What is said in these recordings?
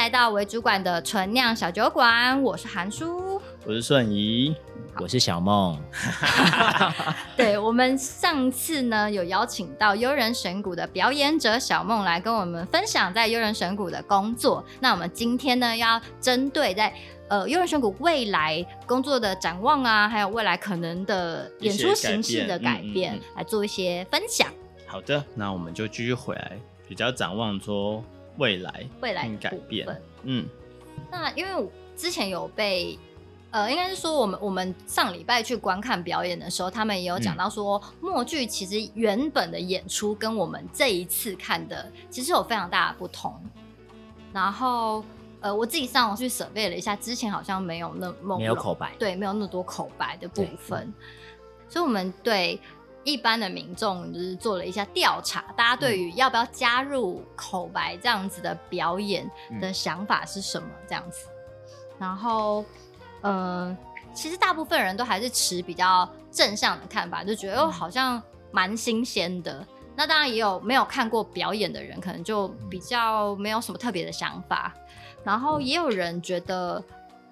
来到为主管的纯酿小酒馆，我是韩叔，我是顺仪，我是小梦。对，我们上次呢有邀请到悠人神谷的表演者小梦来跟我们分享在悠人神谷的工作。那我们今天呢要针对在呃优人神谷未来工作的展望啊，还有未来可能的演出形式的改变，嗯嗯嗯、来做一些分享。好的，那我们就继续回来，比较展望说未来未来改变。嗯，那因为我之前有被呃，应该是说我们我们上礼拜去观看表演的时候，他们也有讲到说，默剧其实原本的演出跟我们这一次看的其实有非常大的不同。然后呃，我自己上网去 survey 了一下，之前好像没有那么没有口白，对，没有那么多口白的部分，所以我们对。一般的民众就是做了一下调查，大家对于要不要加入口白这样子的表演的想法是什么？这样子，然后，呃，其实大部分人都还是持比较正向的看法，就觉得哦，好像蛮新鲜的。那当然也有没有看过表演的人，可能就比较没有什么特别的想法。然后也有人觉得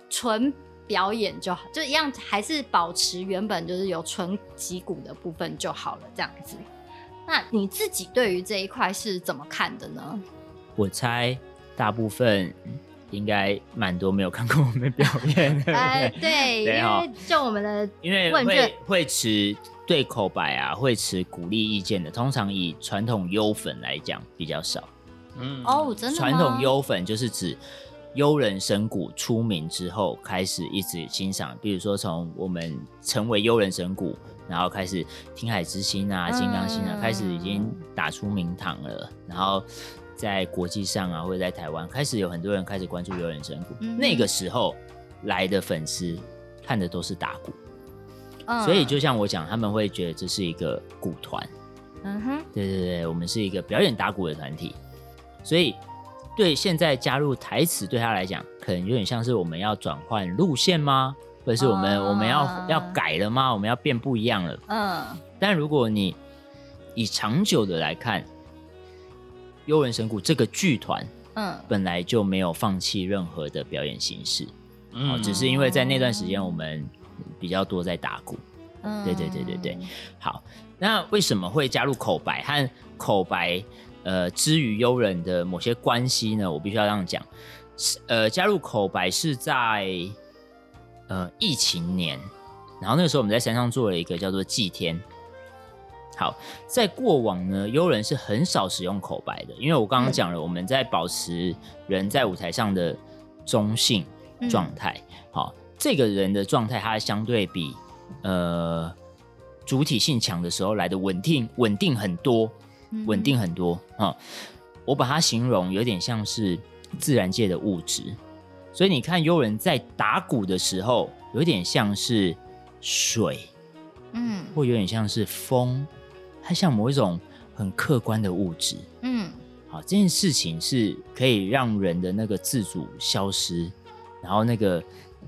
纯。表演就好，就一样，还是保持原本就是有纯脊骨的部分就好了，这样子。那你自己对于这一块是怎么看的呢？我猜大部分应该蛮多没有看过我们表演的。哎，对，因为就我们的，因为会会持对口白啊，会持鼓励意见的，通常以传统优粉来讲比较少。嗯，哦，真的？传统优粉就是指。优人神谷出名之后，开始一直欣赏，比如说从我们成为幽人神谷，然后开始听海之心啊、金刚心啊，开始已经打出名堂了。然后在国际上啊，或者在台湾，开始有很多人开始关注幽人神鼓。嗯、那个时候来的粉丝看的都是打鼓，嗯、所以就像我讲，他们会觉得这是一个鼓团。嗯哼，对对对，我们是一个表演打鼓的团体，所以。对，现在加入台词对他来讲，可能有点像是我们要转换路线吗？或者是我们、uh, 我们要要改了吗？我们要变不一样了？嗯。Uh, 但如果你以长久的来看，幽人神谷这个剧团，嗯，本来就没有放弃任何的表演形式，嗯、uh, 只是因为在那段时间我们比较多在打鼓。嗯，uh, 对对对对对。好，那为什么会加入口白和口白？呃，之于优人的某些关系呢，我必须要这样讲。呃，加入口白是在呃疫情年，然后那个时候我们在山上做了一个叫做祭天。好，在过往呢，优人是很少使用口白的，因为我刚刚讲了，我们在保持人在舞台上的中性状态。嗯、好，这个人的状态，他相对比呃主体性强的时候来的稳定，稳定很多。稳定很多啊、嗯！我把它形容有点像是自然界的物质，所以你看悠人在打鼓的时候，有点像是水，嗯，或有点像是风，它像某一种很客观的物质，嗯，好，这件事情是可以让人的那个自主消失，然后那个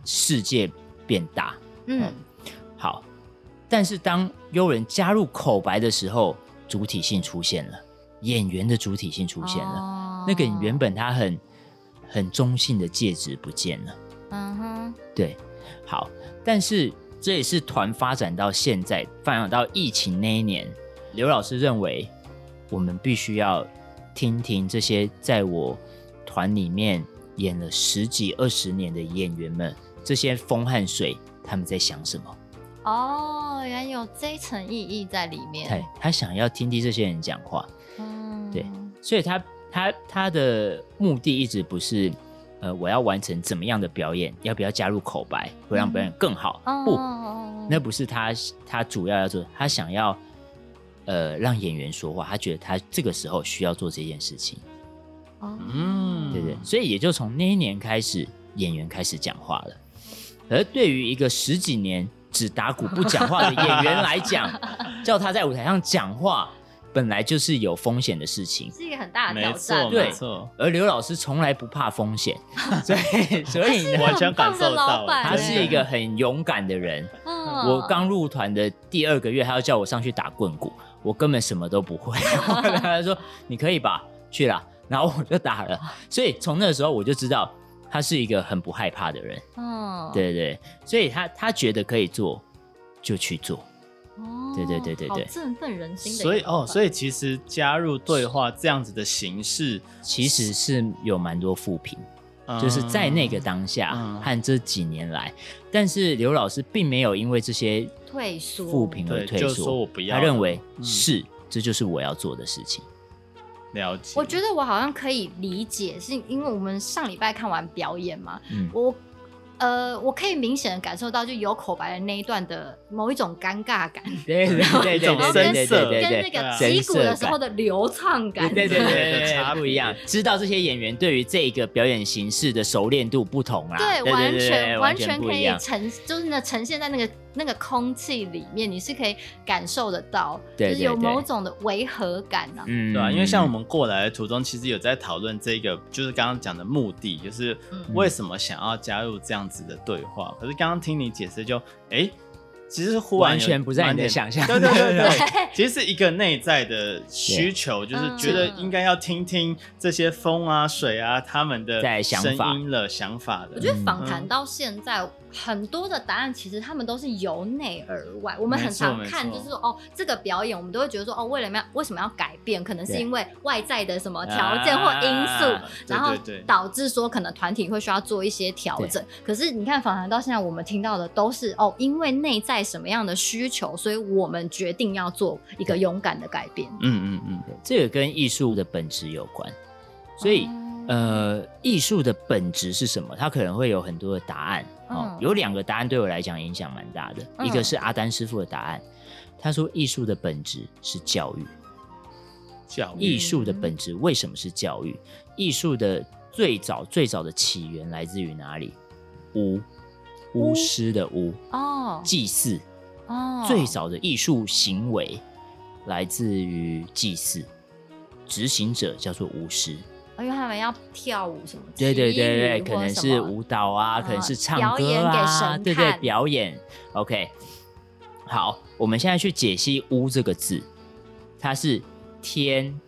世界变大，嗯，嗯，好，但是当悠人加入口白的时候。主体性出现了，演员的主体性出现了，哦、那个原本他很很中性的戒指不见了。嗯哼，对，好，但是这也是团发展到现在，发展到疫情那一年，刘老师认为我们必须要听听这些在我团里面演了十几二十年的演员们，这些风和水他们在想什么。哦，原来有这一层意义在里面。对，他想要听听这些人讲话，嗯，对，所以他他他的目的一直不是，呃，我要完成怎么样的表演，要不要加入口白，会让表演更好？嗯、不，哦、那不是他他主要要做，他想要呃让演员说话，他觉得他这个时候需要做这件事情。哦，嗯，对对，所以也就从那一年开始，演员开始讲话了。而对于一个十几年。只打鼓不讲话的演员来讲，叫他在舞台上讲话，本来就是有风险的事情，是一个很大的挑战。对，而刘老师从来不怕风险，所以所以完全感受到他是一个很勇敢的人。我刚入团的第二个月，他要叫我上去打棍鼓，我根本什么都不会。他说：“你可以吧，去了。”然后我就打了。所以从那个时候我就知道他是一个很不害怕的人。嗯，对对对，所以他他觉得可以做，就去做。哦，对对对对对振奋人心的。所以哦，所以以其实加入对话这样子的形式，其实是有蛮多负评。就是在那个当下和这几年来，嗯、但是刘老师并没有因为这些退缩负评而退缩，说我不要，他认为、嗯、是，这就是我要做的事情。了解，我觉得我好像可以理解，是因为我们上礼拜看完表演嘛，嗯、我。呃，我可以明显的感受到，就有口白的那一段的某一种尴尬感，对对对对对，跟对对对跟那个击鼓的时候的流畅感，对对对对，不一样。知道这些演员对于这个表演形式的熟练度不同啦，对，完全完全可以呈，就是呢呈现在那个那个空气里面，你是可以感受得到，对，就是有某种的违和感啊，嗯，对啊，因为像我们过来的途中，其实有在讨论这个，就是刚刚讲的目的，就是为什么想要加入这样子的对话。可是刚刚听你解释，就哎。其实忽然完全不在你的想象，对对对 对，其实是一个内在的需求，就是觉得应该要听听这些风啊、水啊他们的声音了、想法的。我觉得访谈到现在。很多的答案其实他们都是由内而外。我们很常看，就是说哦，这个表演我们都会觉得说哦，为了要为什么要改变？可能是因为外在的什么条件或因素，啊、然后导致说可能团体会需要做一些调整。可是你看访谈到现在，我们听到的都是哦，因为内在什么样的需求，所以我们决定要做一个勇敢的改变。嗯嗯嗯，这个跟艺术的本质有关，所以。嗯呃，艺术的本质是什么？它可能会有很多的答案。哦，嗯、有两个答案对我来讲影响蛮大的。嗯、一个是阿丹师傅的答案，他说艺术的本质是教育。教育。艺术的本质为什么是教育？艺术的最早最早的起源来自于哪里？巫，巫师的巫。哦。祭祀。哦。最早的艺术行为来自于祭祀，执行者叫做巫师。因为他们要跳舞什么？对对对对，可能是舞蹈啊，可能是唱歌啊，表演给。对对，表演。OK，好，我们现在去解析“巫”这个字，它是天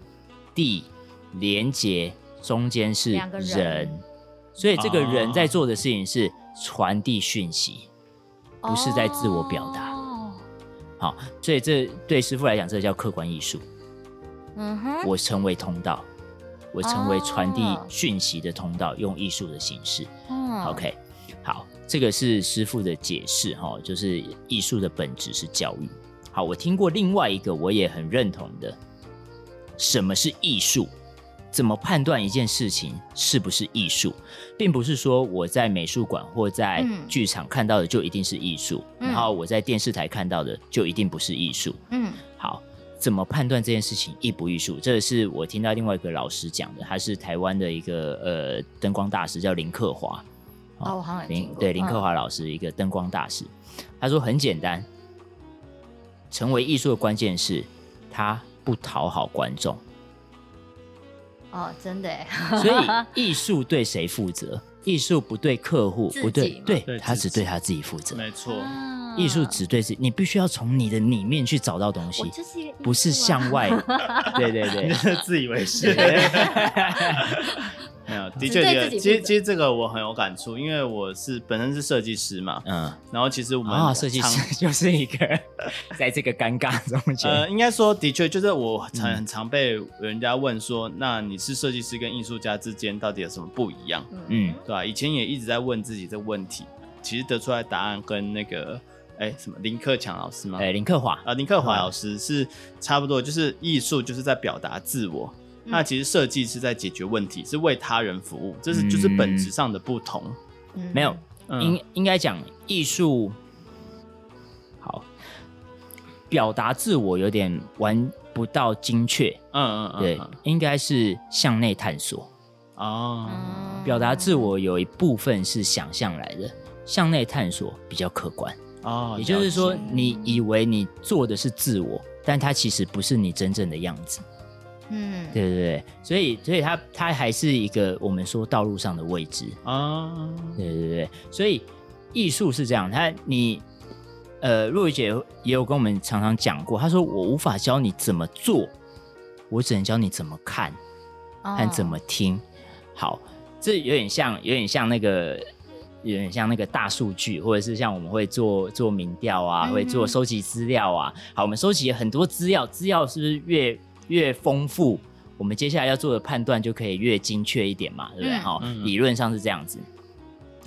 地连结，中间是人，人，所以这个人在做的事情是传递讯息，哦、不是在自我表达。哦、好，所以这对师傅来讲，这叫客观艺术。嗯哼，我成为通道。我成为传递讯息的通道，用艺术的形式。嗯，OK，好，这个是师傅的解释哈，就是艺术的本质是教育。好，我听过另外一个我也很认同的，什么是艺术？怎么判断一件事情是不是艺术？并不是说我在美术馆或在剧场看到的就一定是艺术，然后我在电视台看到的就一定不是艺术。嗯，好。怎么判断这件事情艺不艺术？这是我听到另外一个老师讲的，他是台湾的一个呃灯光大师，叫林克华。哦，我好像听过。对，林克华老师一个灯光大师，嗯、他说很简单，成为艺术的关键是他不讨好观众。哦，真的。所以艺术对谁负责？艺术不对客户，不，对，对他只对他自己负责。没错。啊艺术只对自己，你必须要从你的里面去找到东西，是不是向外。对对对，自以为是。没有，的确，的确，其实其实这个我很有感触，因为我是本身是设计师嘛，嗯，然后其实我们设计师 就是一个在这个尴尬中间，呃，应该说的确就是我常很常被人家问说，那你是设计师跟艺术家之间到底有什么不一样？嗯，对吧？以前也一直在问自己这个问题，其实得出来答案跟那个。哎、欸，什么林克强老师吗？哎、欸，林克华啊，林克华老师是差不多，就是艺术就是在表达自我，嗯、那其实设计是在解决问题，是为他人服务，这是就是本质上的不同。嗯、没有，嗯、应应该讲艺术好表达自我有点玩不到精确。嗯嗯嗯，对，应该是向内探索哦。表达自我有一部分是想象来的，向内探索比较客观。哦，也就是说，你以为你做的是自我，但它其实不是你真正的样子。嗯，对对对，所以，所以它它还是一个我们说道路上的位置啊。哦、对对对，所以艺术是这样，他你呃，若雨姐也有跟我们常常讲过，她说我无法教你怎么做，我只能教你怎么看。和怎么听。好，这有点像，有点像那个，有点像那个大数据，或者是像我们会做做民调啊，会做收集资料啊。好，我们收集很多资料，资料是不是越越丰富，我们接下来要做的判断就可以越精确一点嘛？对不对？好，理论上是这样子。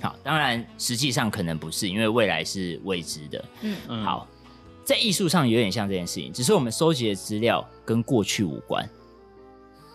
好，当然实际上可能不是，因为未来是未知的。嗯嗯，好，在艺术上有点像这件事情，只是我们收集的资料跟过去无关。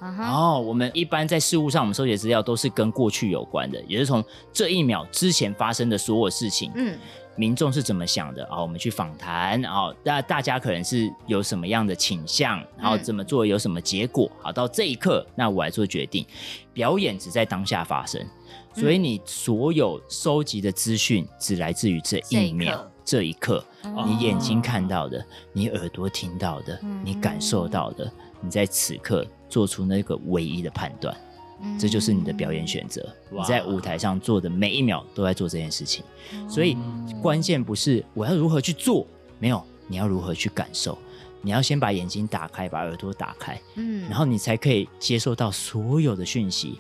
然后、uh huh. 我们一般在事物上，我们收集的资料都是跟过去有关的，也是从这一秒之前发生的所有事情，嗯，民众是怎么想的，然后我们去访谈，啊，那大大家可能是有什么样的倾向，然后怎么做有什么结果，好，到这一刻，那我来做决定。表演只在当下发生，所以你所有收集的资讯只来自于这一秒、这一刻你眼睛看到的，你耳朵听到的，你感受到的。你在此刻做出那个唯一的判断，嗯、这就是你的表演选择。你在舞台上做的每一秒都在做这件事情，嗯、所以关键不是我要如何去做，没有，你要如何去感受。你要先把眼睛打开，把耳朵打开，嗯，然后你才可以接受到所有的讯息。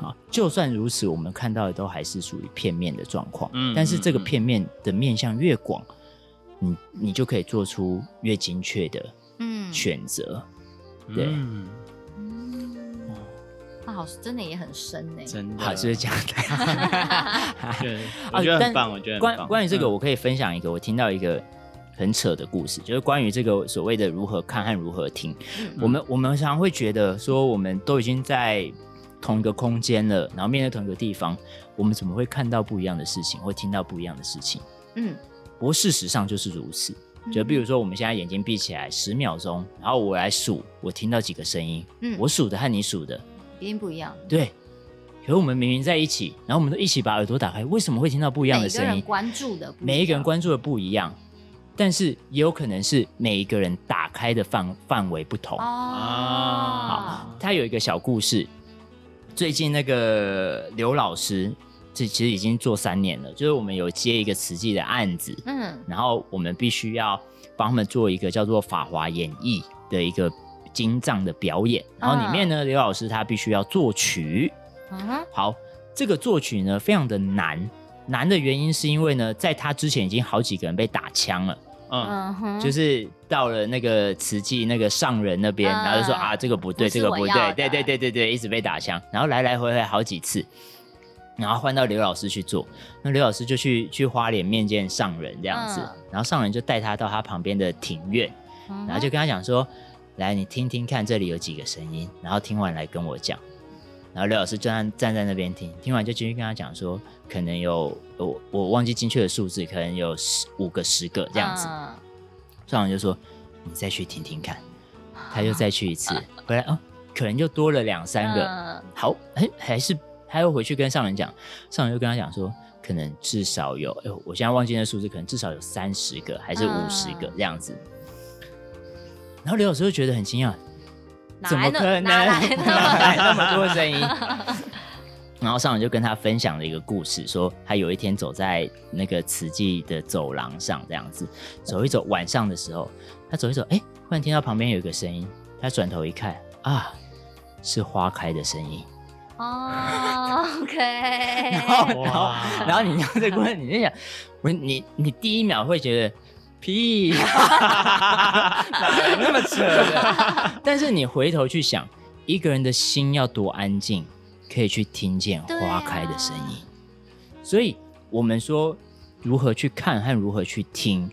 啊，就算如此，我们看到的都还是属于片面的状况。嗯，但是这个片面的面向越广，你你就可以做出越精确的嗯选择。对，好，真的也很深呢。真的，好，就是这样的。对，我觉得很棒。我觉得关关于这个，我可以分享一个我听到一个很扯的故事，就是关于这个所谓的如何看和如何听。我们我们常常会觉得说，我们都已经在同一个空间了，然后面对同一个地方，我们怎么会看到不一样的事情，会听到不一样的事情？嗯，不过事实上就是如此。就比如说，我们现在眼睛闭起来十秒钟，然后我来数，我听到几个声音。嗯，我数的和你数的一定不一样。对，可是我们明明在一起，然后我们都一起把耳朵打开，为什么会听到不一样的声音？每个人关注的，每一个人关注的不一样，但是也有可能是每一个人打开的范范围不同。啊，好，他有一个小故事。最近那个刘老师。这其实已经做三年了，就是我们有接一个慈济的案子，嗯，然后我们必须要帮他们做一个叫做《法华演绎》的一个经藏的表演，然后里面呢，刘老师他必须要作曲，嗯，好，这个作曲呢非常的难，难的原因是因为呢，在他之前已经好几个人被打枪了，嗯，就是到了那个慈济那个上人那边，然后就说啊，这个不对，这个不对，对对对对对，一直被打枪，然后来来回回好几次。然后换到刘老师去做，那刘老师就去去花莲面见上人这样子，嗯、然后上人就带他到他旁边的庭院，嗯、然后就跟他讲说：“来，你听听看，这里有几个声音，然后听完来跟我讲。”然后刘老师就站站在那边听，听完就继续跟他讲说：“可能有我我忘记精确的数字，可能有十五个、十个这样子。嗯”上人就说：“你再去听听看。”他就再去一次，回来哦，可能就多了两三个。嗯、好，哎，还是。他又回去跟上人讲，上人就跟他讲说，可能至少有，哎，我现在忘记那数字，可能至少有三十个还是五十个这样子。然后刘老师就觉得很惊讶，怎么可能？哪来那么多声音？然后上人就跟他分享了一个故事，说他有一天走在那个慈济的走廊上，这样子走一走，晚上的时候，他走一走，哎，忽然听到旁边有一个声音，他转头一看，啊，是花开的声音。哦、oh，OK，然后然后然后你这个过程，你就想，不是你你第一秒会觉得屁，那么扯的？但是你回头去想，一个人的心要多安静，可以去听见花开的声音。啊、所以我们说，如何去看和如何去听，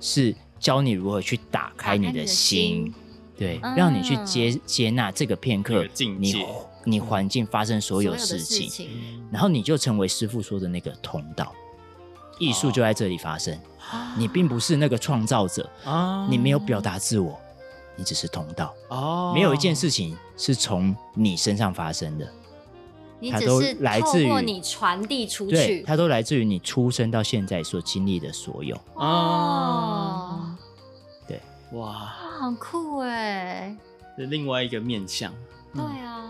是教你如何去打开你的心，对，嗯、让你去接接纳这个片刻，你。你环境发生所有事情，事情然后你就成为师傅说的那个通道，艺术就在这里发生。哦、你并不是那个创造者，哦、你没有表达自我，你只是通道。哦，没有一件事情是从你身上发生的，它都来自于你传递出去，它都来自于你出生到现在所经历的所有。哦，对，哇，很酷哎，是另外一个面向。对啊。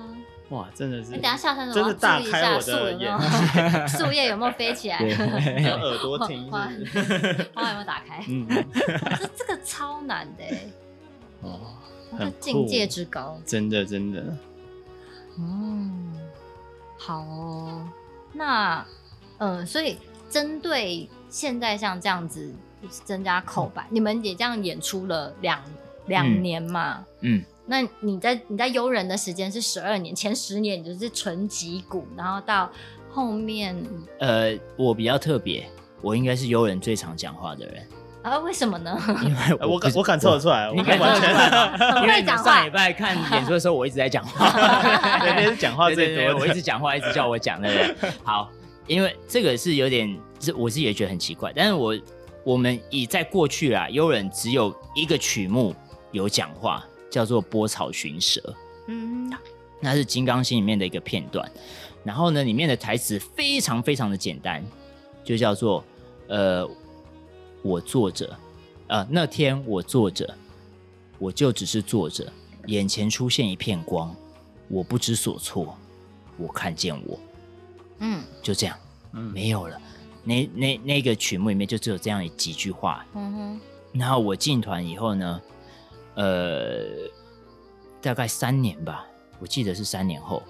哇，真的是！你等下下山的时候，真的大开我的眼，树叶有没有飞起来？有耳朵听，花有没有打开？嗯，这这个超难的哦，很境界之高，真的真的。嗯，好哦。那，嗯，所以针对现在像这样子增加口白，嗯、你们也这样演出了两两年嘛？嗯。那你在你在悠人的时间是十二年，前十年你就是纯脊骨，然后到后面，呃，我比较特别，我应该是悠人最常讲话的人。啊？为什么呢？因为我我我感受得出来，我感受得出来，因为上礼拜看演出的时候，我一直在讲话，对，是讲话最多，我一直讲话，一直叫我讲的人。好，因为这个是有点，是我自己也觉得很奇怪，但是我我们以在过去啊，悠人只有一个曲目有讲话，叫做《波草寻蛇》，嗯，那是《金刚心》里面的一个片段，然后呢，里面的台词非常非常的简单，就叫做呃。我坐着，呃，那天我坐着，我就只是坐着，眼前出现一片光，我不知所措，我看见我，嗯，就这样，嗯，没有了。那那那个曲目里面就只有这样几句话，嗯哼。然后我进团以后呢，呃，大概三年吧，我记得是三年后，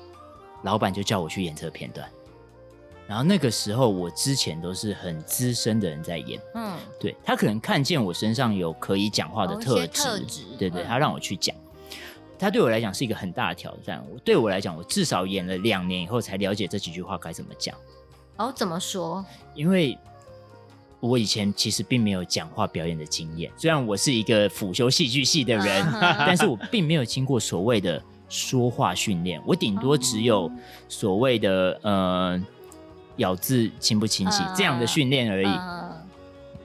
老板就叫我去演这个片段。然后那个时候，我之前都是很资深的人在演，嗯，对，他可能看见我身上有可以讲话的特质，特质对对，他让我去讲，他对我来讲是一个很大的挑战。对我来讲，我至少演了两年以后才了解这几句话该怎么讲。哦，怎么说？因为我以前其实并没有讲话表演的经验，虽然我是一个辅修戏剧系的人，但是我并没有经过所谓的说话训练，我顶多只有所谓的呃。咬字清不清晰，uh, 这样的训练而已，uh,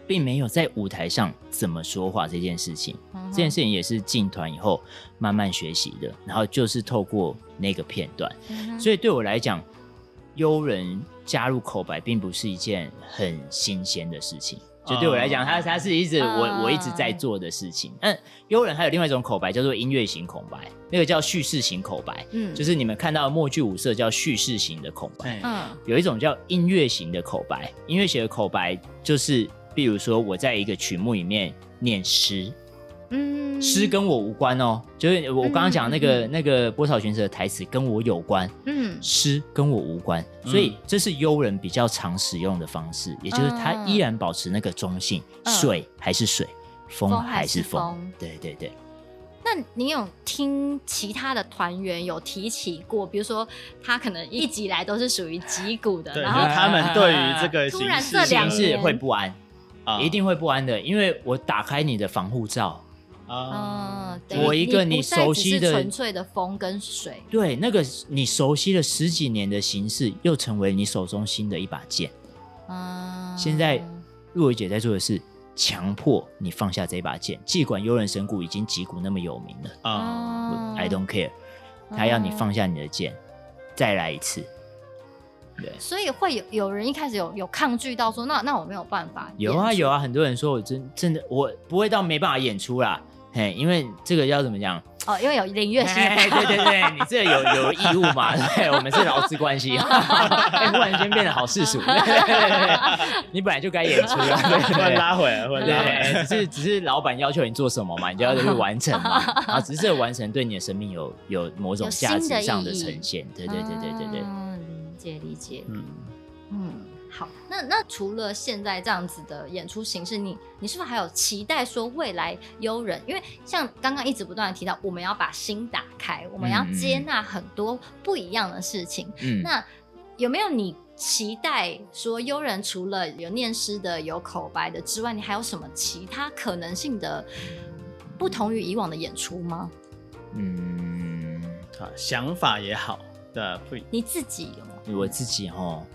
并没有在舞台上怎么说话这件事情。Uh. 这件事情也是进团以后慢慢学习的，然后就是透过那个片段，uh. 所以对我来讲，优人加入口白并不是一件很新鲜的事情。就对我来讲，它它是一直我、uh... 我一直在做的事情。嗯，优人还有另外一种口白叫做音乐型口白，那个叫叙事型口白。嗯，就是你们看到的默剧五色叫叙事型的口白。嗯，有一种叫音乐型的口白，音乐型的口白就是，比如说我在一个曲目里面念诗。嗯，诗跟我无关哦，就是我刚刚讲那个、嗯、那个波草寻蛇的台词跟我有关，嗯，诗跟我无关，所以这是幽人比较常使用的方式，也就是他依然保持那个中性，嗯、水还是水，风还是风，对对对。那你有听其他的团员有提起过，比如说他可能一直以来都是属于击鼓的，然后他们对于这个突然这两年会不安，一定会不安的，因为我打开你的防护罩。啊、uh, 我一个你熟悉的纯粹的风跟水，对，那个你熟悉了十几年的形式，又成为你手中新的一把剑。啊、uh,，现在若薇姐在做的是强迫你放下这把剑，尽管幽人神谷已经击鼓那么有名了啊、uh,，I don't care，他要你放下你的剑，uh, 再来一次。对，所以会有有人一开始有有抗拒到说，那那我没有办法。有啊有啊，很多人说我真真的我不会到没办法演出啦。嘿，因为这个要怎么讲？哦，因为有领月薪。对对对，你这有有义务嘛？对，我们是劳资关系。哎，突然间变得好世俗。对对对，你本来就该演出了，突然拉回来，对，对，只是只是老板要求你做什么嘛，你就要去完成嘛。啊，只是这个完成对你的生命有有某种价值上的呈现。对对对对对对。嗯，理解理解。嗯嗯。好，那那除了现在这样子的演出形式，你你是不是还有期待说未来优人？因为像刚刚一直不断的提到，我们要把心打开，我们要接纳很多不一样的事情。嗯，那有没有你期待说优人除了有念诗的、有口白的之外，你还有什么其他可能性的不同于以往的演出吗？嗯，好，想法也好，对，会你自己有吗？我自己哦。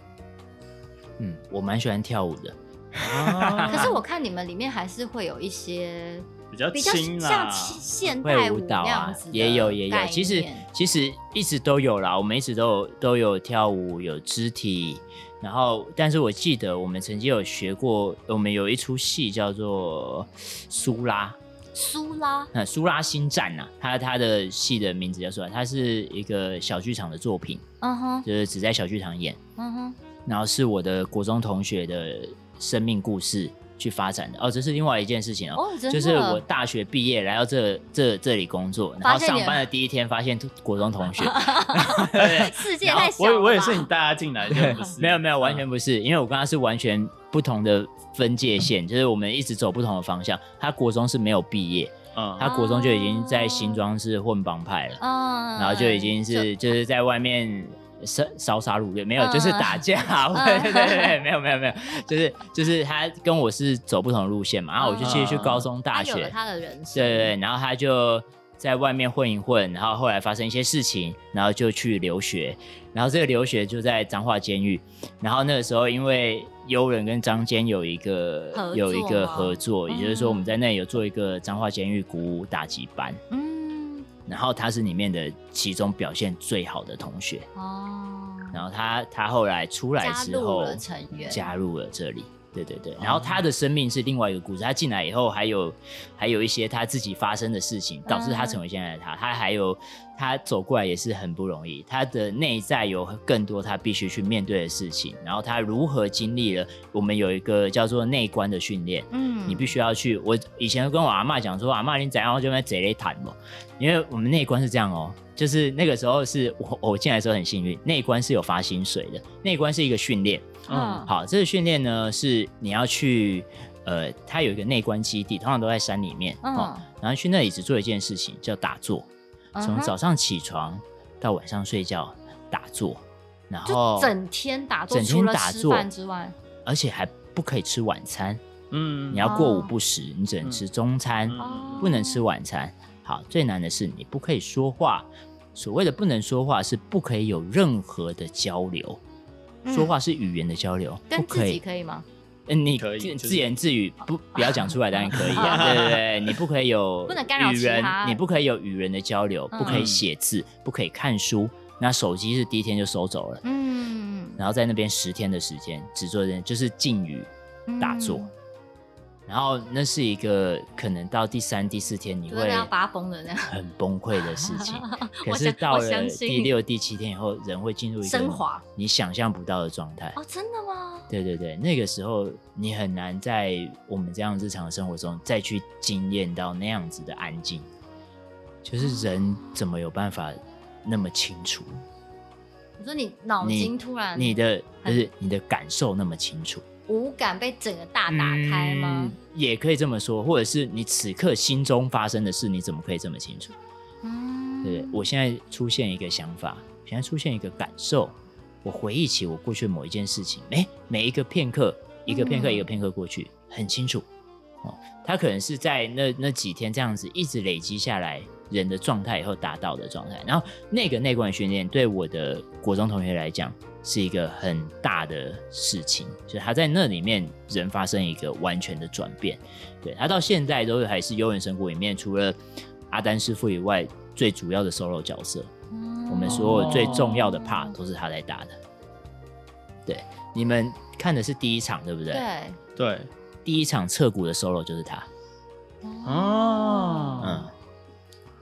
嗯，我蛮喜欢跳舞的，可是我看你们里面还是会有一些比较比较像现代舞蹈啊，也有也有，其实其实一直都有啦，我们一直都有都有跳舞，有肢体，然后但是我记得我们曾经有学过，我们有一出戏叫做苏拉，苏拉，那苏拉新战呐，他他的戏的名字叫苏拉，它是一个小剧场的作品，嗯哼，就是只在小剧场演，嗯哼。然后是我的国中同学的生命故事去发展的。哦，这是另外一件事情哦，哦就是我大学毕业来到这这这里工作，然后上班的第一天发现国中同学，世界太小了。我 我也是你带他进来的，没有没有，完全不是，因为我跟他是完全不同的分界线，就是我们一直走不同的方向。他国中是没有毕业。嗯，他国中就已经在新庄是混帮派了，嗯，然后就已经是就，就是在外面烧烧杀掳掠，没有，嗯、就是打架，嗯、对对对，没有没有没有，就是就是他跟我是走不同的路线嘛，然后我就继续去高中大学，他，他的人生，对对对，然后他就在外面混一混，然后后来发生一些事情，然后就去留学，然后这个留学就在彰化监狱，然后那个时候因为。悠人跟张坚有一个有一个合作，也就是说我们在那里有做一个彰化监狱鼓舞打击班，嗯，然后他是里面的其中表现最好的同学。哦，然后他他后来出来之后加入了成员，加入了这里。对对对，然后他的生命是另外一个故事。他进来以后，还有还有一些他自己发生的事情，导致他成为现在的他。他还有他走过来也是很不容易，他的内在有更多他必须去面对的事情。然后他如何经历了？我们有一个叫做内观的训练，嗯，你必须要去。我以前跟我阿嬷讲说，阿嬷你怎样就在这里谈嘛，因为我们内观是这样哦，就是那个时候是我我进来的时候很幸运，内观是有发薪水的，内观是一个训练。嗯，好，这个训练呢是你要去，呃，它有一个内观基地，通常都在山里面，嗯，然后去那里只做一件事情，叫打坐，从早上起床到晚上睡觉打坐，然后整天打坐，整天打坐之外，而且还不可以吃晚餐，嗯，你要过午不食，你只能吃中餐，不能吃晚餐。好，最难的是你不可以说话，所谓的不能说话是不可以有任何的交流。说话是语言的交流，不可以可以吗？嗯，你可以自言自语，不不要讲出来当然可以啊。对对对，你不可以有不能干扰人，你不可以有与人的交流，不可以写字，不可以看书。那手机是第一天就收走了，嗯，然后在那边十天的时间，只做人就是禁语打坐。然后那是一个可能到第三、第四天你会要发疯的那样很崩溃的事情。可是到了第六、第七天以后，人会进入一个你想象不到的状态。哦，真的吗？对对对，那个时候你很难在我们这样日常生活中再去经验到那样子的安静。就是人怎么有办法那么清楚？你说你脑筋突然，你的就是你的感受那么清楚。五感被整个大打开吗？嗯，也可以这么说，或者是你此刻心中发生的事，你怎么可以这么清楚？嗯，对，我现在出现一个想法，现在出现一个感受，我回忆起我过去某一件事情，哎，每一个片刻，一个片刻，一个片刻过去，很清楚。哦，他可能是在那那几天这样子一直累积下来人的状态以后达到的状态，然后那个内观训练对我的国中同学来讲。是一个很大的事情，就是他在那里面人发生一个完全的转变。对，他到现在都还是幽人神谷里面除了阿丹师傅以外最主要的 solo 角色。嗯、我们所有最重要的 part 都是他在打的。对，你们看的是第一场对不对？对对，第一场侧骨的 solo 就是他。哦，嗯，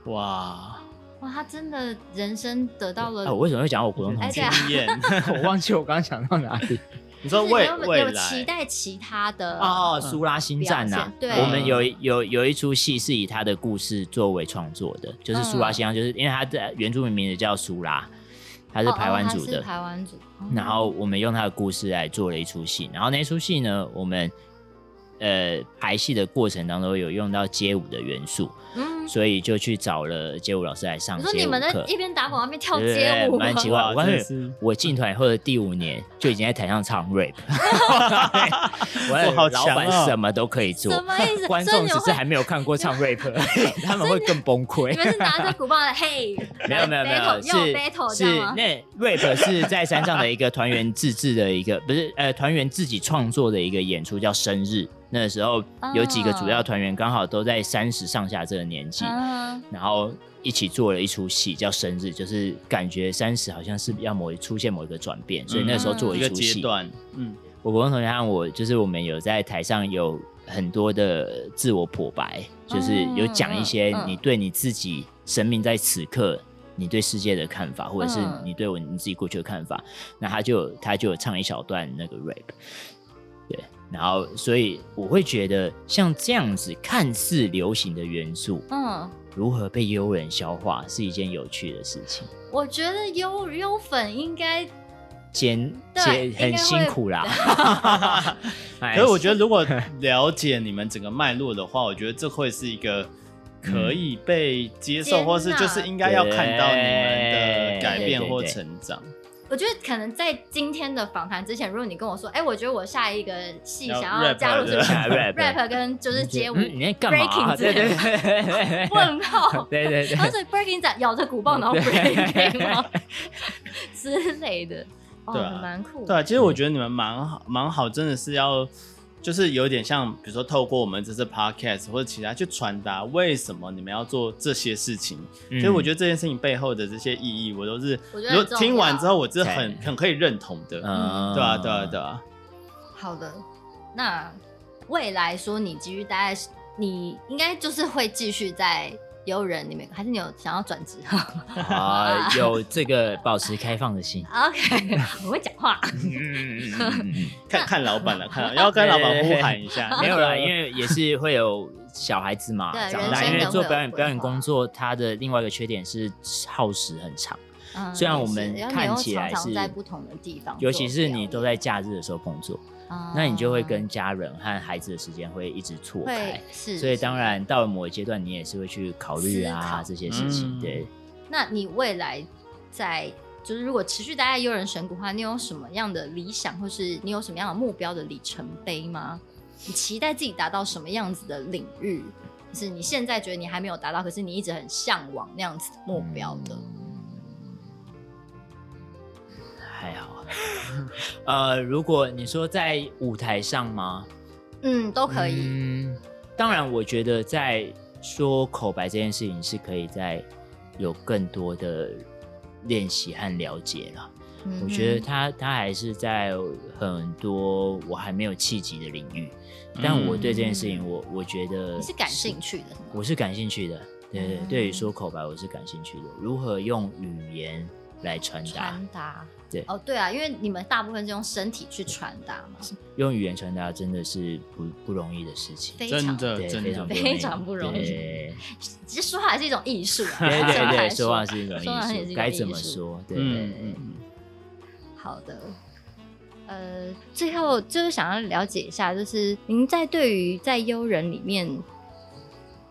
哇。哇，他真的人生得到了。我为什么会讲我国中同学？我忘记我刚刚讲到哪里。你说未未来有期待其他的哦，苏拉星战呐。对，我们有有有一出戏是以他的故事作为创作的，就是苏拉星战，就是因为他的原住民名字叫苏拉，他是台湾族的台湾族。然后我们用他的故事来做了一出戏，然后那出戏呢，我们。呃，排戏的过程当中有用到街舞的元素，嗯，所以就去找了街舞老师来上街舞课。你说你们在一边打鼓一边跳街舞，蛮奇怪。我发现我进团以后的第五年就已经在台上唱 rap，我好老板什么都可以做，什么意思？观众只是还没有看过唱 rap，他们会更崩溃。你们是拿着鼓棒的 嘿？没有没有没有，是是那 rap 是在山上的一个团员自制的一个，不是呃团员自己创作的一个演出，叫生日。那时候有几个主要团员刚好都在三十上下这个年纪，嗯、然后一起做了一出戏叫《生日》，就是感觉三十好像是要某出现某一个转变，所以那时候做了一出戏。嗯，我国中同学和我就是我们有在台上有很多的自我剖白，就是有讲一些你对你自己生命在此刻你对世界的看法，或者是你对我你自己过去的看法。那他就他就唱一小段那个 rap。对，然后所以我会觉得像这样子看似流行的元素，嗯，如何被优人消化是一件有趣的事情。我觉得优优粉应该剪剪很辛苦啦，可是我觉得如果 了解你们整个脉络的话，我觉得这会是一个。可以被接受，或是就是应该要看到你们的改变或成长。我觉得可能在今天的访谈之前，如果你跟我说，哎，我觉得我下一个戏想要加入就是 rap 跟就是街舞，你在干嘛？对对对，问号，对对对，然后是 breaking 在咬着鼓棒，然后 breaking 吗？之类的，哦，蛮酷。对，啊其实我觉得你们蛮好，蛮好，真的是要。就是有点像，比如说透过我们这次 podcast 或者其他去传达为什么你们要做这些事情。所以我觉得这件事情背后的这些意义，我都是如果听完之后，我是很很可以认同的。嗯，对啊，对啊，对啊。好的，那未来说你继续待在，你应该就是会继续在。优人你们，还是你有想要转职？啊，有这个保持开放的心。OK，我会讲话。看看老板了，看 要跟老板呼喊一下。没有啦，因为也是会有小孩子嘛，长大。因为做表演表演工作，它的另外一个缺点是耗时很长。虽然我们看起来是在不同的地方，尤其是你都在假日的时候工作。那你就会跟家人和孩子的时间会一直错开，是，所以当然到了某一阶段，你也是会去考虑啊这些事情。对，那你未来在就是如果持续待在优人神谷的话，你有什么样的理想，或是你有什么样的目标的里程碑吗？你期待自己达到什么样子的领域？就是你现在觉得你还没有达到，可是你一直很向往那样子的目标的？还好。呃，如果你说在舞台上吗？嗯，都可以。嗯，当然，我觉得在说口白这件事情是可以再有更多的练习和了解了。嗯、我觉得他他还是在很多我还没有契机的领域，但我对这件事情我，我我觉得你是感兴趣的，我是感兴趣的。对对，对于说口白我是感兴趣的，如何用语言来传达？传达。对哦，对啊，因为你们大部分是用身体去传达嘛，用语言传达真的是不不容易的事情，非常的对非常非常不容易。其实说话还是一种艺术啊，对对对，说话是一种艺术，该怎么说？对对对。好的，呃，最后就是想要了解一下，就是您在对于在优人里面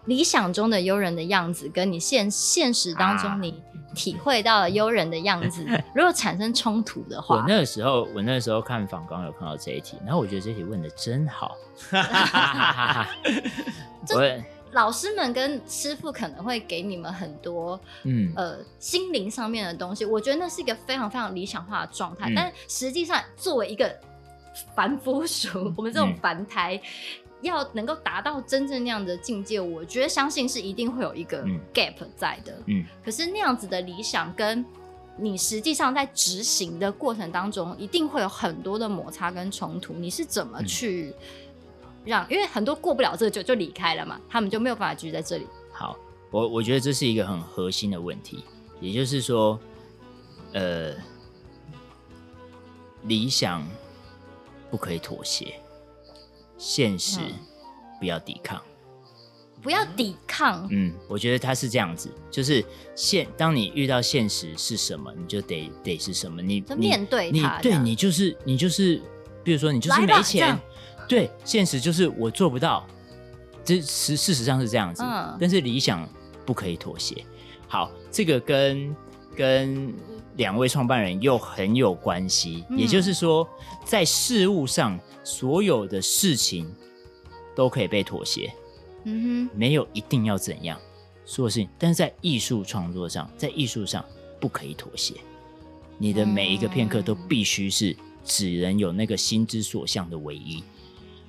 理想中的优人的样子，跟你现现实当中你。体会到了优人的样子，如果产生冲突的话，我那个时候，我那个时候看访刚有看到这一题，然后我觉得这一题问的真好。我老师们跟师傅可能会给你们很多，嗯。呃，心灵上面的东西，我觉得那是一个非常非常理想化的状态，嗯、但实际上作为一个凡夫俗，我们这种凡胎。嗯要能够达到真正那样的境界，我觉得相信是一定会有一个 gap 在的。嗯，可是那样子的理想跟你实际上在执行的过程当中，一定会有很多的摩擦跟冲突。你是怎么去让？因为很多过不了这个就就离开了嘛，他们就没有办法继续在这里。好，我我觉得这是一个很核心的问题，也就是说，呃，理想不可以妥协。现实，不要抵抗，不要抵抗。嗯，我觉得他是这样子，就是现当你遇到现实是什么，你就得得是什么，你面对他，对你就是你就是，比如说你就是没钱，对，现实就是我做不到，这事事实上是这样子，嗯，但是理想不可以妥协。好，这个跟跟两位创办人又很有关系，嗯，也就是说，在事物上。所有的事情都可以被妥协，嗯哼，没有一定要怎样，所有事情，但是在艺术创作上，在艺术上不可以妥协，你的每一个片刻都必须是只能有那个心之所向的唯一。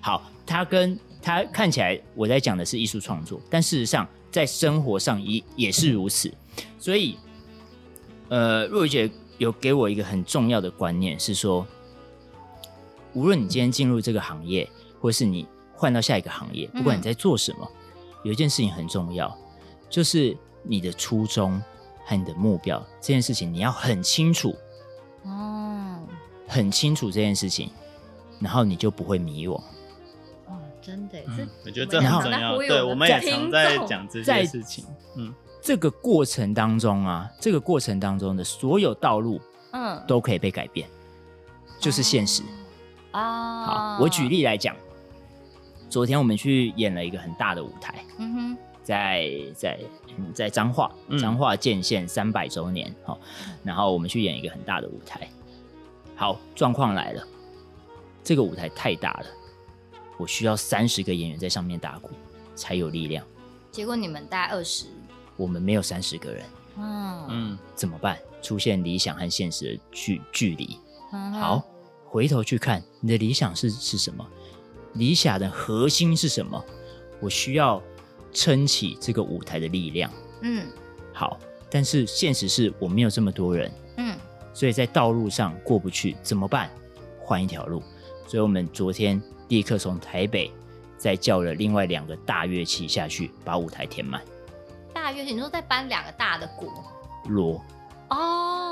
好，他跟他看起来我在讲的是艺术创作，但事实上在生活上也也是如此。所以，呃，若雨姐有给我一个很重要的观念是说。无论你今天进入这个行业，或是你换到下一个行业，不管你在做什么，嗯、有一件事情很重要，就是你的初衷和你的目标。这件事情你要很清楚，哦，很清楚这件事情。然后你就不会迷惘。哦，真的，嗯、我觉得这很重要。对，我们也常在讲这件事情。嗯，这个过程当中啊，这个过程当中的所有道路，嗯，都可以被改变，嗯、就是现实啊。好，我举例来讲，昨天我们去演了一个很大的舞台，嗯哼，在在在彰化，彰化建县三百周年，好，然后我们去演一个很大的舞台。好，状况来了，这个舞台太大了，我需要三十个演员在上面打鼓才有力量。结果你们大概二十，我们没有三十个人。嗯嗯，怎么办？出现理想和现实的距距离。嗯、好，回头去看你的理想是是什么？理想的核心是什么？我需要撑起这个舞台的力量。嗯，好，但是现实是我没有这么多人。嗯。所以在道路上过不去怎么办？换一条路。所以我们昨天立刻从台北再叫了另外两个大乐器下去，把舞台填满。大乐器，你说再搬两个大的鼓？锣。哦。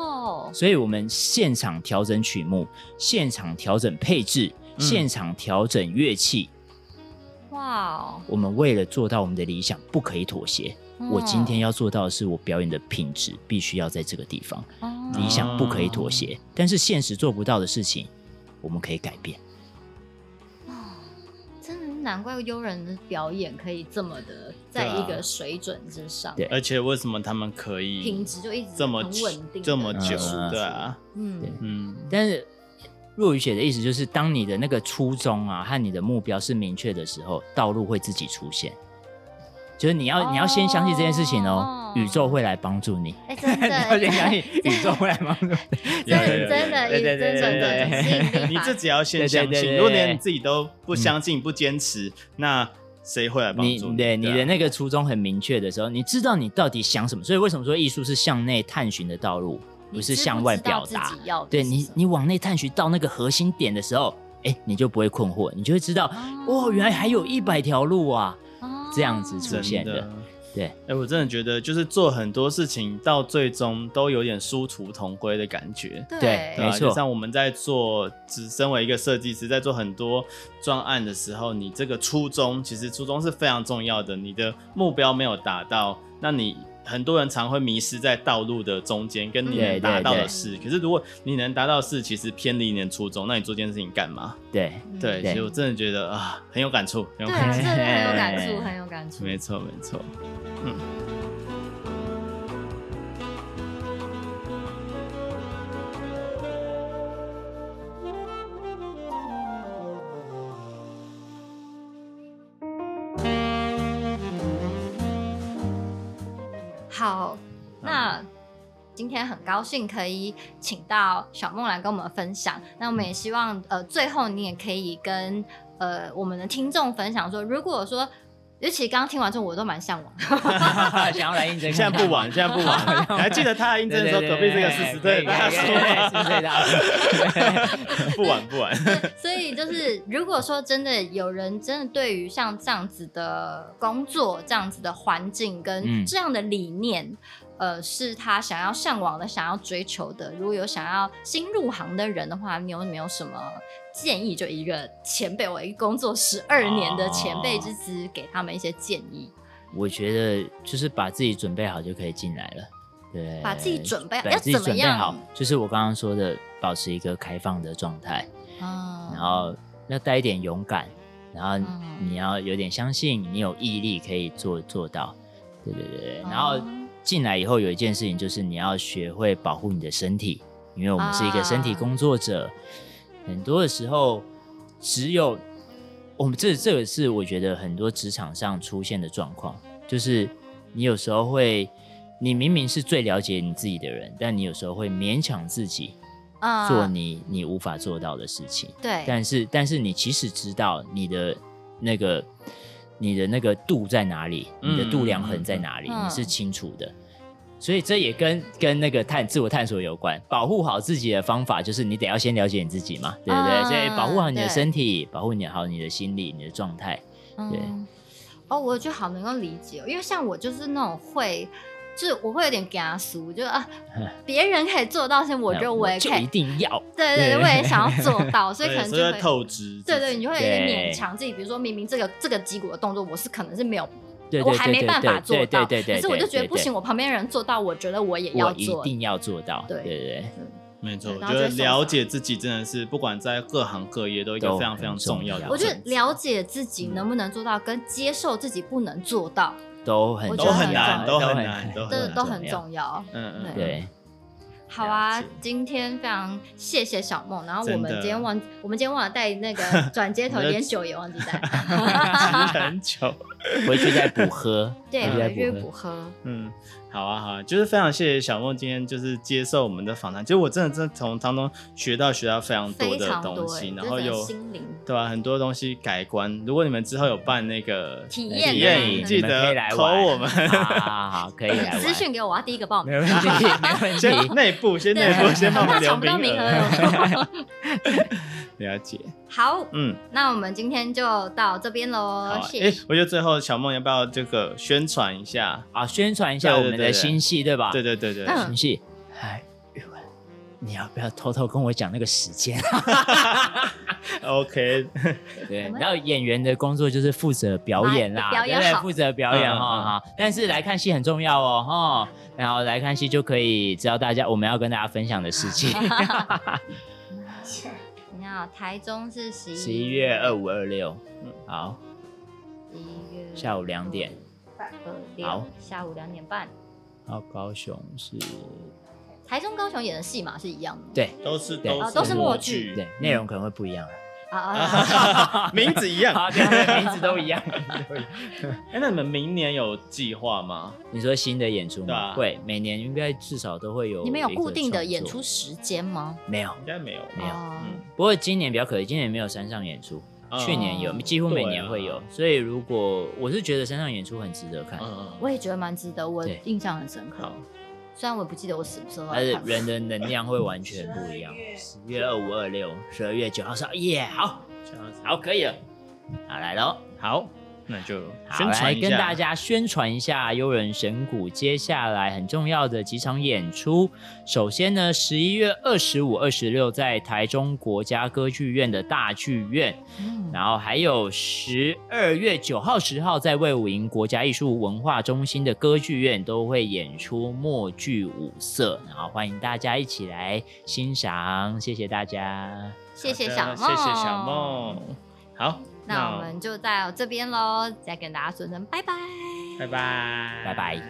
所以我们现场调整曲目，现场调整配置，嗯、现场调整乐器。哇。我们为了做到我们的理想，不可以妥协。我今天要做到的是，我表演的品质必须要在这个地方。理想不可以妥协，但是现实做不到的事情，我们可以改变。难怪悠人的表演可以这么的在一个水准之上。对，而且为什么他们可以品质就一直这么稳定这么久？对啊，嗯嗯。但是若雨雪的意思就是，当你的那个初衷啊和你的目标是明确的时候，道路会自己出现。就是你要，你要先相信这件事情哦，宇宙会来帮助你。哎，真的，要先相信 宇宙会来帮助你。真的，真的，真的，你自己要先相信。如果连你自己都不相信、不坚持，那谁会来帮助你？对，你的那个初衷很明确的时候，你知道你到底想什么。所以为什么说艺术是向内探寻的道路，不是向外表达？对你，你往内探寻到那个核心点的时候，哎，你就不会困惑，你就会知道，哦，原来还有一百条路啊。这样子出现的，的对，哎、欸，我真的觉得就是做很多事情到最终都有点殊途同归的感觉，对，对没错。就像我们在做，只身为一个设计师，在做很多专案的时候，你这个初衷其实初衷是非常重要的，你的目标没有达到，那你。很多人常会迷失在道路的中间，跟你能达到的事。对对对，可是如果你能达到的事，其实偏离你的初衷，那你做这件事情干嘛？对对，所以我真的觉得啊，很有感触，很有感触，对，很有感触，很有感触。没错，没错，嗯。今天很高兴可以请到小梦来跟我们分享。那我们也希望，呃，最后你也可以跟呃我们的听众分享说，如果说。尤其刚刚听完之后，我都蛮向往，想要来应征。现在不晚，现在不晚。你还记得他来应征的时候，隔壁这个四十岁大叔吗？不晚不晚。所以就是，如果说真的有人真的对于像这样子的工作、这样子的环境跟这样的理念，嗯、呃，是他想要向往的、想要追求的，如果有想要新入行的人的话，你有没有什么？建议就一个前辈，我一个工作十二年的前辈之资，给他们一些建议。我觉得就是把自己准备好就可以进来了，对，把自己准备好，要怎么样？好，就是我刚刚说的，保持一个开放的状态，嗯，然后要带一点勇敢，然后你要有点相信，你有毅力可以做做到，对对对。然后进来以后有一件事情就是你要学会保护你的身体，因为我们是一个身体工作者。很多的时候，只有我们这这个是我觉得很多职场上出现的状况，就是你有时候会，你明明是最了解你自己的人，但你有时候会勉强自己做你你无法做到的事情。对，但是但是你其实知道你的那个你的那个度在哪里，你的度量衡在哪里，你是清楚的。所以这也跟跟那个探自我探索有关。保护好自己的方法就是你得要先了解你自己嘛，对不对？嗯、所以保护好你的身体，保护你好你的心理、你的状态。对、嗯。哦，我觉得好能够理解，因为像我就是那种会就是我会有点加速，就啊，别人可以做到，先我觉得我也可以，一定要，对对对，我也想要做到，所以可能就会透支，对对，你就会有点勉强自己，比如说明明这个这个击鼓的动作，我是可能是没有，我还没办法做到，可是我就觉得不行，我旁边人做到，我觉得我也要做，一定要做到，对对对。没错，我觉得了解自己真的是不管在各行各业都一个非常非常重要的。我觉得了解自己能不能做到，跟接受自己不能做到都很都很难，都很难，都都很重要。嗯嗯，对。好啊，今天非常谢谢小梦。然后我们今天忘，我们今天忘了带那个 转接头，连酒也忘记带。很久，回去再补喝。对，回去补喝。嗯。好啊，好啊，就是非常谢谢小梦今天就是接受我们的访谈，其实我真的真的从当中学到学到非常多的东西，然后有对吧？很多东西改观。如果你们之后有办那个体验体验营，记得投我们，好好可以来私讯给我，我要第一个报名。没问题，没问题。先内部，先内部，先帮我们留名额。了解。好，嗯，那我们今天就到这边喽。谢谢。我觉得最后小梦要不要这个宣传一下啊？宣传一下我们的新戏，对吧？对对对对，新戏。哎，玉文，你要不要偷偷跟我讲那个时间？OK。对，然后演员的工作就是负责表演啦，表演对，负责表演哈哈。但是来看戏很重要哦，哈。然后来看戏就可以知道大家我们要跟大家分享的事情。台中是十十一月二五二六，嗯，好，十一月。下午两点，好，下午两点半，好，高雄是台中高雄演的戏码是一样的，对，都是对，都是默剧，对，内容可能会不一样名字一样，名字都一样。哎，那你们明年有计划吗？你说新的演出吗？会，每年应该至少都会有。你们有固定的演出时间吗？没有，应该没有，没有。嗯，不过今年比较可惜，今年没有山上演出，去年有，几乎每年会有。所以如果我是觉得山上演出很值得看，我也觉得蛮值得，我印象很深刻。虽然我不记得我什么时候，但是人的能量会完全不一样。十月二五二六，十二月九号说，耶，好，好，可以了，好来喽，好。那就好来跟大家宣传一下悠人神谷接下来很重要的几场演出。首先呢，十一月二十五、二十六在台中国家歌剧院的大剧院，嗯、然后还有十二月九号、十号在魏武营国家艺术文化中心的歌剧院都会演出默剧五色，然后欢迎大家一起来欣赏。谢谢大家，谢谢小梦，谢谢小梦，好。那我们就到这边喽，再跟大家说声拜拜，拜拜，拜拜。